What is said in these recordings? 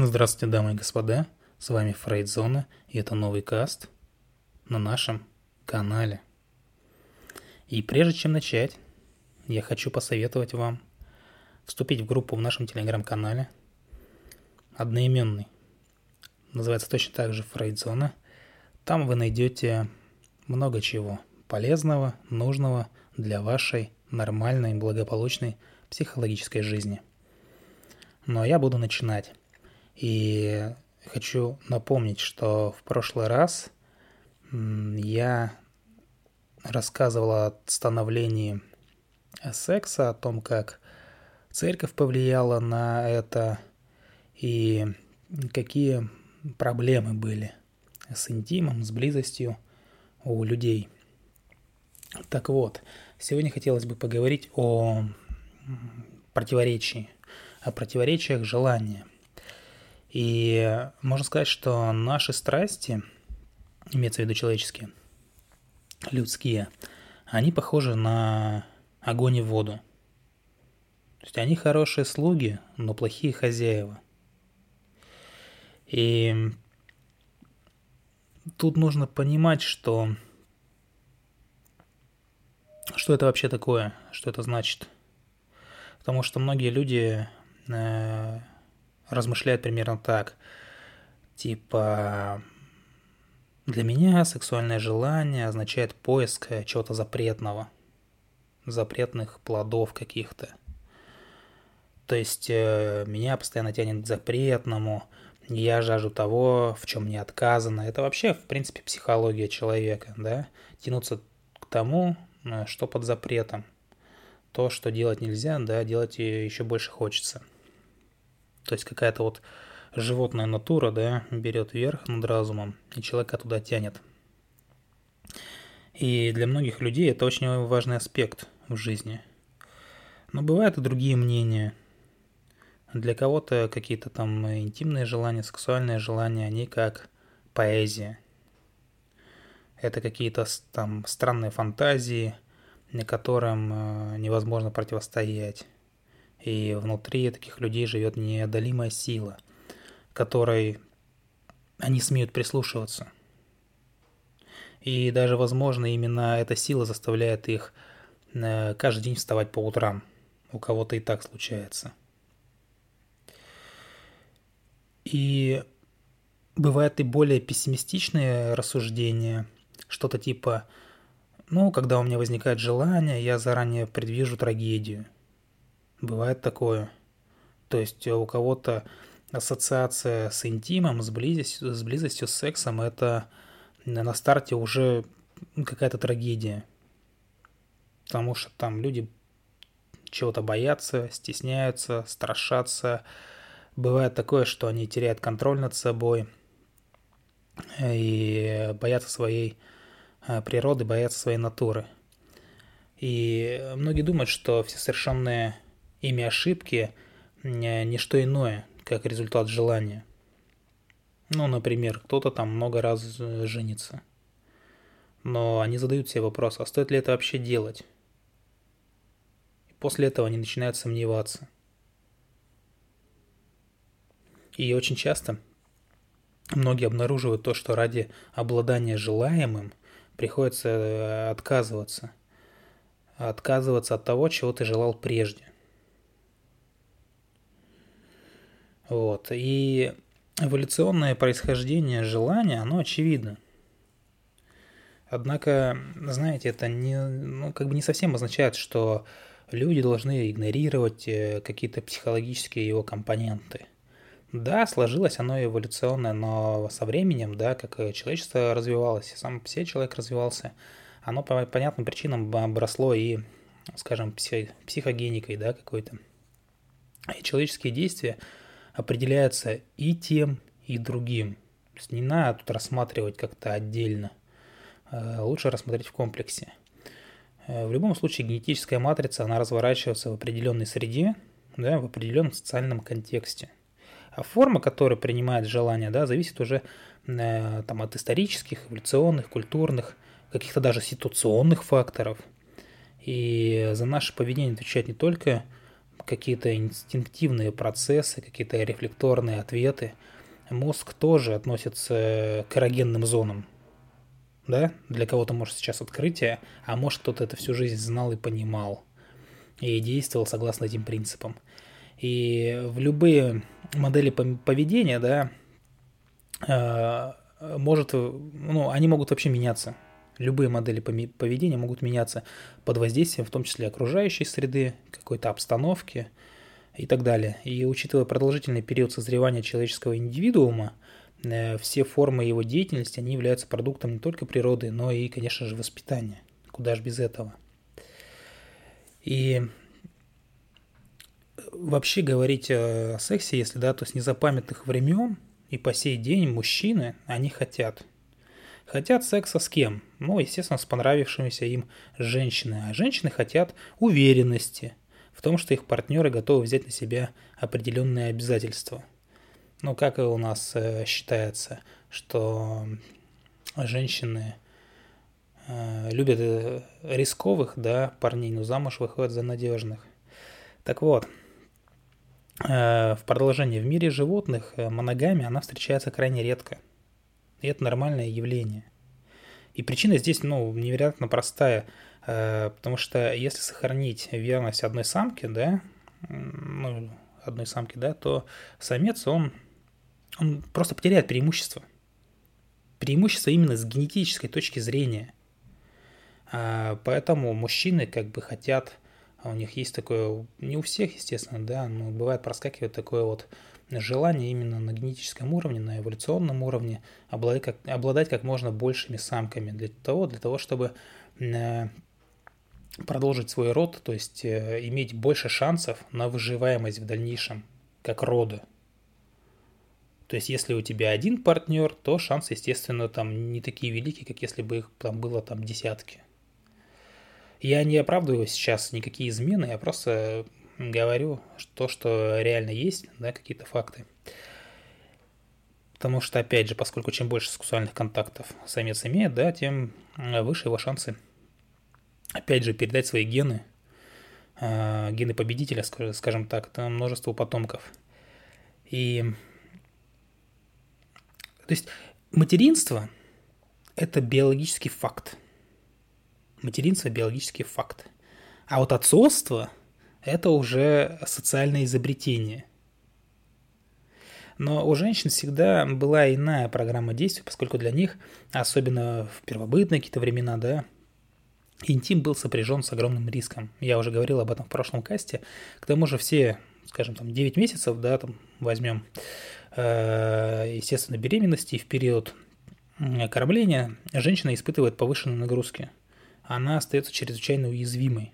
Здравствуйте, дамы и господа, с вами Фрейдзона, и это новый каст на нашем канале. И прежде чем начать, я хочу посоветовать вам вступить в группу в нашем телеграм-канале, одноименный, называется точно так же Фрейдзона. Там вы найдете много чего полезного, нужного для вашей нормальной, благополучной психологической жизни. Но я буду начинать. И хочу напомнить, что в прошлый раз я рассказывал о становлении секса, о том, как церковь повлияла на это и какие проблемы были с интимом, с близостью у людей. Так вот, сегодня хотелось бы поговорить о противоречии, о противоречиях желания – и можно сказать, что наши страсти, имеется в виду человеческие, людские, они похожи на огонь и воду. То есть они хорошие слуги, но плохие хозяева. И тут нужно понимать, что что это вообще такое, что это значит. Потому что многие люди э, размышляет примерно так. Типа, для меня сексуальное желание означает поиск чего-то запретного, запретных плодов каких-то. То есть э, меня постоянно тянет к запретному, я жажду того, в чем мне отказано. Это вообще, в принципе, психология человека, да? Тянуться к тому, э, что под запретом. То, что делать нельзя, да, делать еще больше хочется. То есть какая-то вот животная натура, да, берет верх над разумом, и человека туда тянет. И для многих людей это очень важный аспект в жизни. Но бывают и другие мнения. Для кого-то какие-то там интимные желания, сексуальные желания, они как поэзия. Это какие-то там странные фантазии, которым э, невозможно противостоять. И внутри таких людей живет неодолимая сила, которой они смеют прислушиваться. И даже, возможно, именно эта сила заставляет их э, каждый день вставать по утрам. У кого-то и так случается. И бывают и более пессимистичные рассуждения, что-то типа, ну, когда у меня возникает желание, я заранее предвижу трагедию – Бывает такое. То есть у кого-то ассоциация с интимом, с близостью, с близостью, с сексом, это на старте уже какая-то трагедия. Потому что там люди чего-то боятся, стесняются, страшатся. Бывает такое, что они теряют контроль над собой и боятся своей э, природы, боятся своей натуры. И многие думают, что все совершенные ими ошибки не что иное, как результат желания. Ну, например, кто-то там много раз э, женится. Но они задают себе вопрос, а стоит ли это вообще делать? И после этого они начинают сомневаться. И очень часто многие обнаруживают то, что ради обладания желаемым приходится э, отказываться. Отказываться от того, чего ты желал прежде – Вот. И эволюционное происхождение желания, оно очевидно. Однако, знаете, это не, ну, как бы не совсем означает, что люди должны игнорировать э, какие-то психологические его компоненты. Да, сложилось оно эволюционное, но со временем, да, как человечество развивалось, сам все человек развивался, оно по понятным причинам обросло и, скажем, психогеникой, да, какой-то. И человеческие действия – определяется и тем, и другим. То есть не надо тут рассматривать как-то отдельно. Э, лучше рассмотреть в комплексе. Э, в любом случае генетическая матрица, она разворачивается в определенной среде, да, в определенном социальном контексте. А форма, которую принимает желание, да, зависит уже э, там, от исторических, эволюционных, культурных, каких-то даже ситуационных факторов. И за наше поведение отвечает не только какие-то инстинктивные процессы, какие-то рефлекторные ответы. Мозг тоже относится к эрогенным зонам. Да? Для кого-то, может, сейчас открытие, а может, кто-то это всю жизнь знал и понимал. И действовал согласно этим принципам. И в любые модели поведения, да, э, может, ну, они могут вообще меняться. Любые модели поведения могут меняться под воздействием, в том числе окружающей среды, какой-то обстановки и так далее. И учитывая продолжительный период созревания человеческого индивидуума, э, все формы его деятельности, они являются продуктом не только природы, но и, конечно же, воспитания. Куда же без этого? И вообще говорить о сексе, если да, то с незапамятных времен и по сей день мужчины, они хотят – Хотят секса с кем? Ну, естественно, с понравившимися им женщиной. А женщины хотят уверенности в том, что их партнеры готовы взять на себя определенные обязательства. Ну, как и у нас э, считается, что женщины э, любят э, рисковых, да, парней, но замуж выходят за надежных. Так вот, в продолжении в мире животных моногамия, она встречается крайне редко – и это нормальное явление. И причина здесь, ну, невероятно простая, э, потому что если сохранить верность одной самки, да, ну, одной самки, да, то самец, он, он просто потеряет преимущество. Преимущество именно с генетической точки зрения. А, поэтому мужчины как бы хотят, а у них есть такое, не у всех, естественно, да, но бывает проскакивает такое вот желание именно на генетическом уровне, на эволюционном уровне обладать как, обладать как можно большими самками для того, для того, чтобы э, продолжить свой род, то есть э, иметь больше шансов на выживаемость в дальнейшем, как рода. То есть, если у тебя один партнер, то шансы, естественно, там не такие великие, как если бы их там было там десятки. Я не оправдываю сейчас никакие измены, я просто говорю то, что реально есть, да, какие-то факты. Потому что, опять же, поскольку чем больше сексуальных контактов самец имеет, да, тем э, выше его шансы, опять же, передать свои гены, э, гены победителя, скажем так, это множество потомков. И, то есть, материнство – это биологический факт. Материнство – биологический факт. А вот отцовство – это уже социальное изобретение. Но у женщин всегда была иная программа действий, поскольку для них, особенно в первобытные какие-то времена, да, интим был сопряжен с огромным риском. Я уже говорил об этом в прошлом касте. К тому же все, скажем, там 9 месяцев, да, там возьмем, э, естественно, беременности и в период кормления женщина испытывает повышенные нагрузки. Она остается чрезвычайно уязвимой.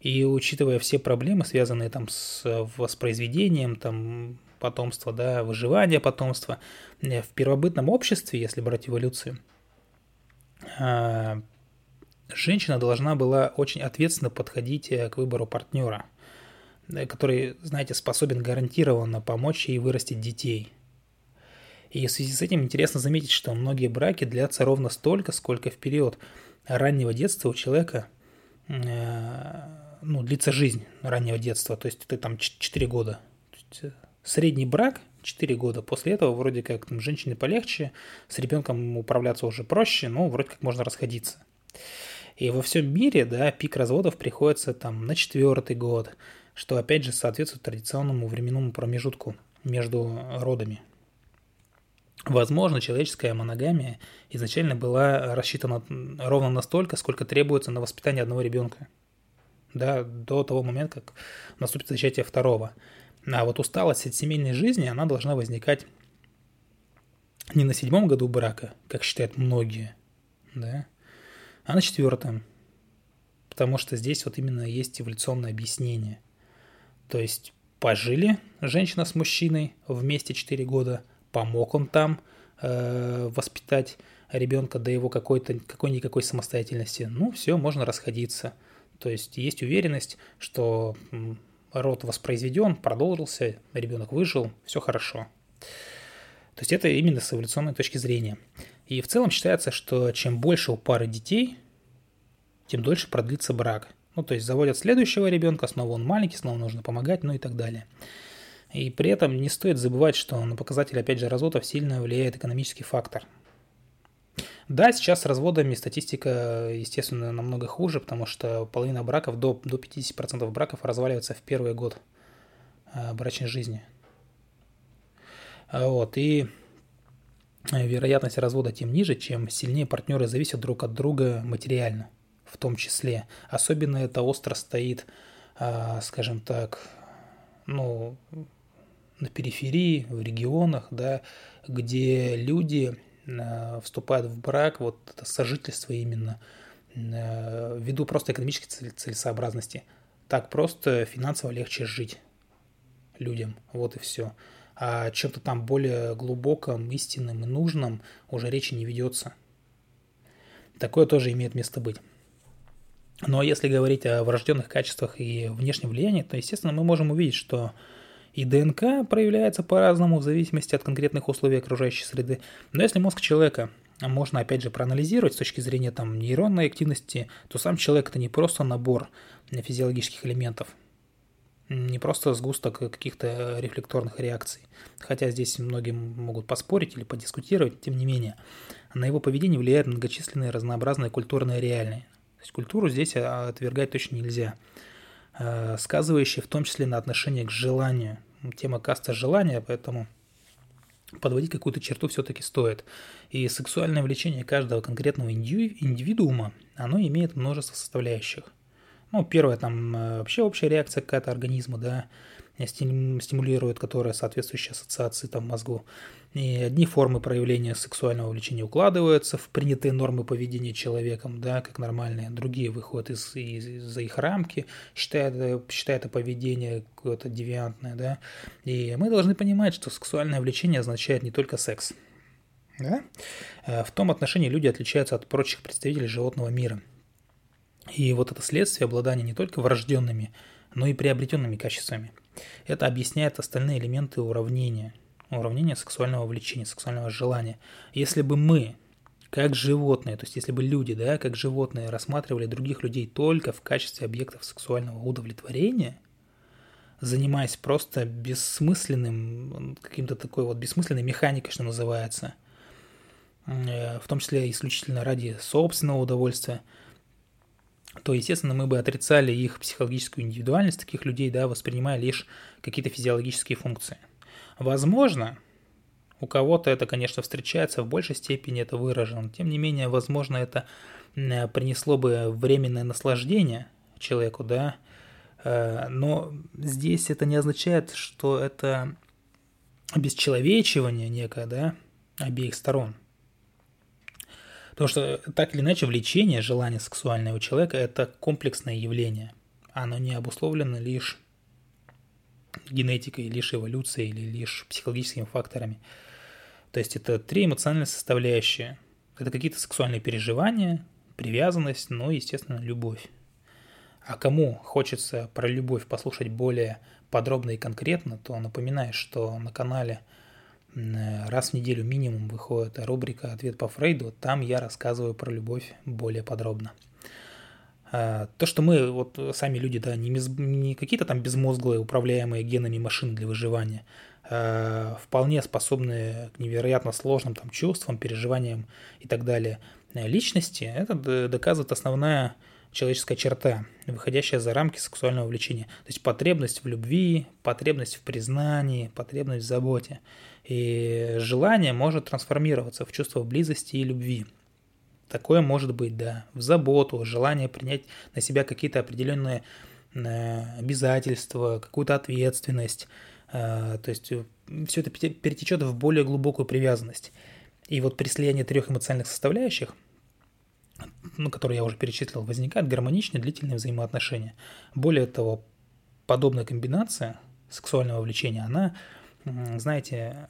И учитывая все проблемы, связанные там с воспроизведением там, потомства, да, выживания потомства, э, в первобытном обществе, если брать эволюцию, а, женщина должна была очень ответственно подходить э, к выбору партнера, э, который, знаете, способен гарантированно помочь ей вырастить детей. И в связи с этим интересно заметить, что многие браки длятся ровно столько, сколько в период раннего детства у человека ну, длится жизнь раннего детства, то есть это там 4 года. Э, средний брак 4 года. После этого вроде как там, женщине полегче, с ребенком управляться уже проще, но вроде как можно расходиться. И во всем мире, да, пик разводов приходится там на четвертый год, что опять же соответствует традиционному временному промежутку между родами. Возможно, человеческая моногамия изначально была рассчитана ровно настолько, сколько требуется на воспитание одного ребенка да, до того момента, как наступит зачатие второго. А вот усталость от семейной жизни, она должна возникать не на седьмом году брака, как считают многие, да, а на четвертом. Потому что здесь вот именно есть эволюционное объяснение. То есть пожили женщина с мужчиной вместе 4 года, помог он там э, воспитать ребенка до его какой-то какой-никакой самостоятельности. Ну, все, можно расходиться – то есть есть уверенность, что род воспроизведен, продолжился, ребенок выжил, все хорошо. То есть это именно с эволюционной точки зрения. И в целом считается, что чем больше у пары детей, тем дольше продлится брак. Ну, то есть заводят следующего ребенка, снова он маленький, снова нужно помогать, ну и так далее. И при этом не стоит забывать, что на показатель, опять же, разводов сильно влияет экономический фактор. Да, сейчас с разводами статистика, естественно, намного хуже, потому что половина браков, до, до 50% браков разваливается в первый год э, брачной жизни. Вот, и вероятность развода тем ниже, чем сильнее партнеры зависят друг от друга материально, в том числе. Особенно это остро стоит, э, скажем так, ну, на периферии, в регионах, да, где люди э, вступают в брак, вот это сожительство именно, э, ввиду просто экономической целесообразности. Так просто финансово легче жить людям, вот и все. А чем-то там более глубоком, истинном и нужном уже речи не ведется. Такое тоже имеет место быть. Но если говорить о врожденных качествах и внешнем влиянии, то, естественно, мы можем увидеть, что и ДНК проявляется по-разному в зависимости от конкретных условий окружающей среды. Но если мозг человека можно, опять же, проанализировать с точки зрения там, нейронной активности, то сам человек – это не просто набор физиологических элементов, не просто сгусток каких-то рефлекторных реакций. Хотя здесь многие могут поспорить или подискутировать, тем не менее. На его поведение влияют многочисленные разнообразные культурные реальные. То есть культуру здесь отвергать точно нельзя. Э, сказывающие в том числе на отношение к желанию тема каста желания, поэтому подводить какую-то черту все-таки стоит. И сексуальное влечение каждого конкретного индивидуума, оно имеет множество составляющих. Ну, первое, там э, вообще общая реакция какая-то организма, да, стимулирует, которая соответствующие ассоциации там мозгу. И одни формы проявления сексуального влечения укладываются в принятые нормы поведения человеком, да, как нормальные, другие выходят из, из, из-за их рамки, считая, считая это поведение какое-то девиантное, да. И мы должны понимать, что сексуальное влечение означает не только секс. Да? Э, в том отношении люди отличаются от прочих представителей животного мира. И вот это следствие обладания не только врожденными, но и приобретенными качествами – это объясняет остальные элементы уравнения, уравнения сексуального влечения, сексуального желания. Если бы мы, как животные, то есть если бы люди, да, как животные рассматривали других людей только в качестве объектов сексуального удовлетворения, занимаясь просто бессмысленным, каким-то такой вот бессмысленной механикой, что называется, э, в том числе исключительно ради собственного удовольствия, то, естественно, мы бы отрицали их психологическую индивидуальность таких людей, да, воспринимая лишь какие-то физиологические функции. Возможно, у кого-то это, конечно, встречается, в большей степени это выражено. Тем не менее, возможно, это принесло бы временное наслаждение человеку, да, э, но здесь это не означает, что это обесчеловечивание некое, да, обеих сторон – Потому что так или иначе влечение, желание сексуальное у человека – это комплексное явление. Оно не обусловлено лишь генетикой, лишь эволюцией или лишь психологическими факторами. То есть это три эмоциональные составляющие. Это какие-то сексуальные переживания, привязанность, ну и, естественно, любовь. А кому хочется про любовь послушать более подробно и конкретно, то напоминаю, что на канале – раз в неделю минимум выходит рубрика «Ответ по Фрейду». Там я рассказываю про любовь более подробно. А, то, что мы, вот сами люди, да, не, не какие-то там безмозглые, управляемые генами машины для выживания, а вполне способные к невероятно сложным там чувствам, переживаниям и так далее личности, это доказывает основная человеческая черта, выходящая за рамки сексуального влечения. То есть потребность в любви, потребность в признании, потребность в заботе. И желание может трансформироваться в чувство близости и любви. Такое может быть, да, в заботу, желание принять на себя какие-то определенные э, обязательства, какую-то ответственность. Э, то есть э, все это перетечет в более глубокую привязанность. И вот при слиянии трех эмоциональных составляющих – ну, которые я уже перечислил, возникают гармоничные длительные взаимоотношения. Более того, подобная комбинация сексуального влечения, она, знаете,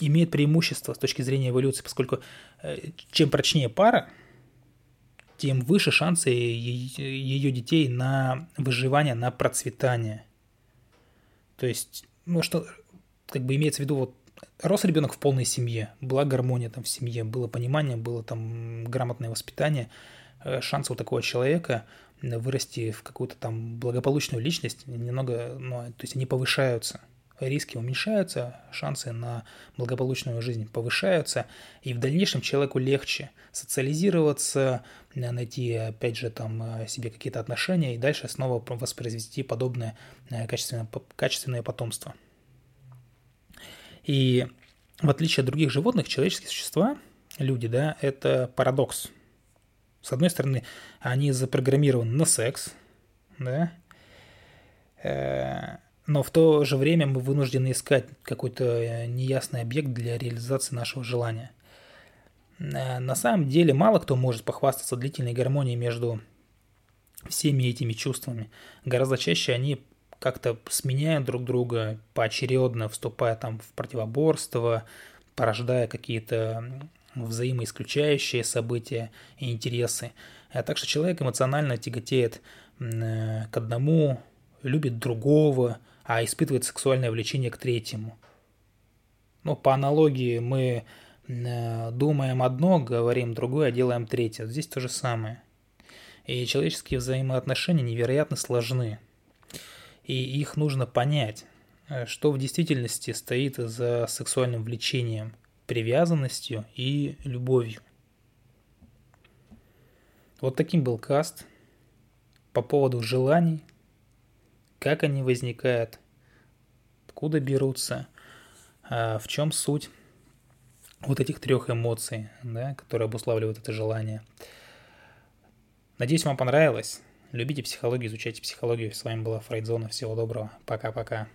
имеет преимущество с точки зрения эволюции, поскольку э, чем прочнее пара, тем выше шансы ее детей на выживание, на процветание. То есть, ну что, как бы имеется в виду вот рос ребенок в полной семье, была гармония там в семье, было понимание, было там грамотное воспитание, э, шансы у такого человека вырасти в какую-то там благополучную личность, немного, ну, то есть они повышаются риски уменьшаются, шансы на благополучную жизнь повышаются, и в дальнейшем человеку легче социализироваться, найти, опять же, там э, себе какие-то отношения и дальше снова воспроизвести подобное э, качественное, качественное потомство. И в отличие от других животных, человеческие существа, люди, да, это парадокс. С одной стороны, они запрограммированы на секс, да, э, но в то же время мы вынуждены искать какой-то э, неясный объект для реализации нашего желания. Э, на самом деле мало кто может похвастаться длительной гармонией между всеми этими чувствами. Гораздо чаще они как-то сменяют друг друга поочередно, вступая там в противоборство, порождая какие-то взаимоисключающие события и интересы. А так что человек эмоционально тяготеет к одному, любит другого, а испытывает сексуальное влечение к третьему. Ну, по аналогии мы э, думаем одно, говорим другое, а делаем третье. Здесь то же самое. И человеческие взаимоотношения невероятно сложны. И их нужно понять, э, что в действительности стоит за сексуальным влечением, привязанностью и любовью. Вот таким был каст по поводу желаний, как они возникают, откуда берутся, а в чем суть вот этих трех эмоций, да, которые обуславливают это желание. Надеюсь, вам понравилось. Любите психологию, изучайте психологию. С вами была Фрейдзона. Всего доброго. Пока-пока.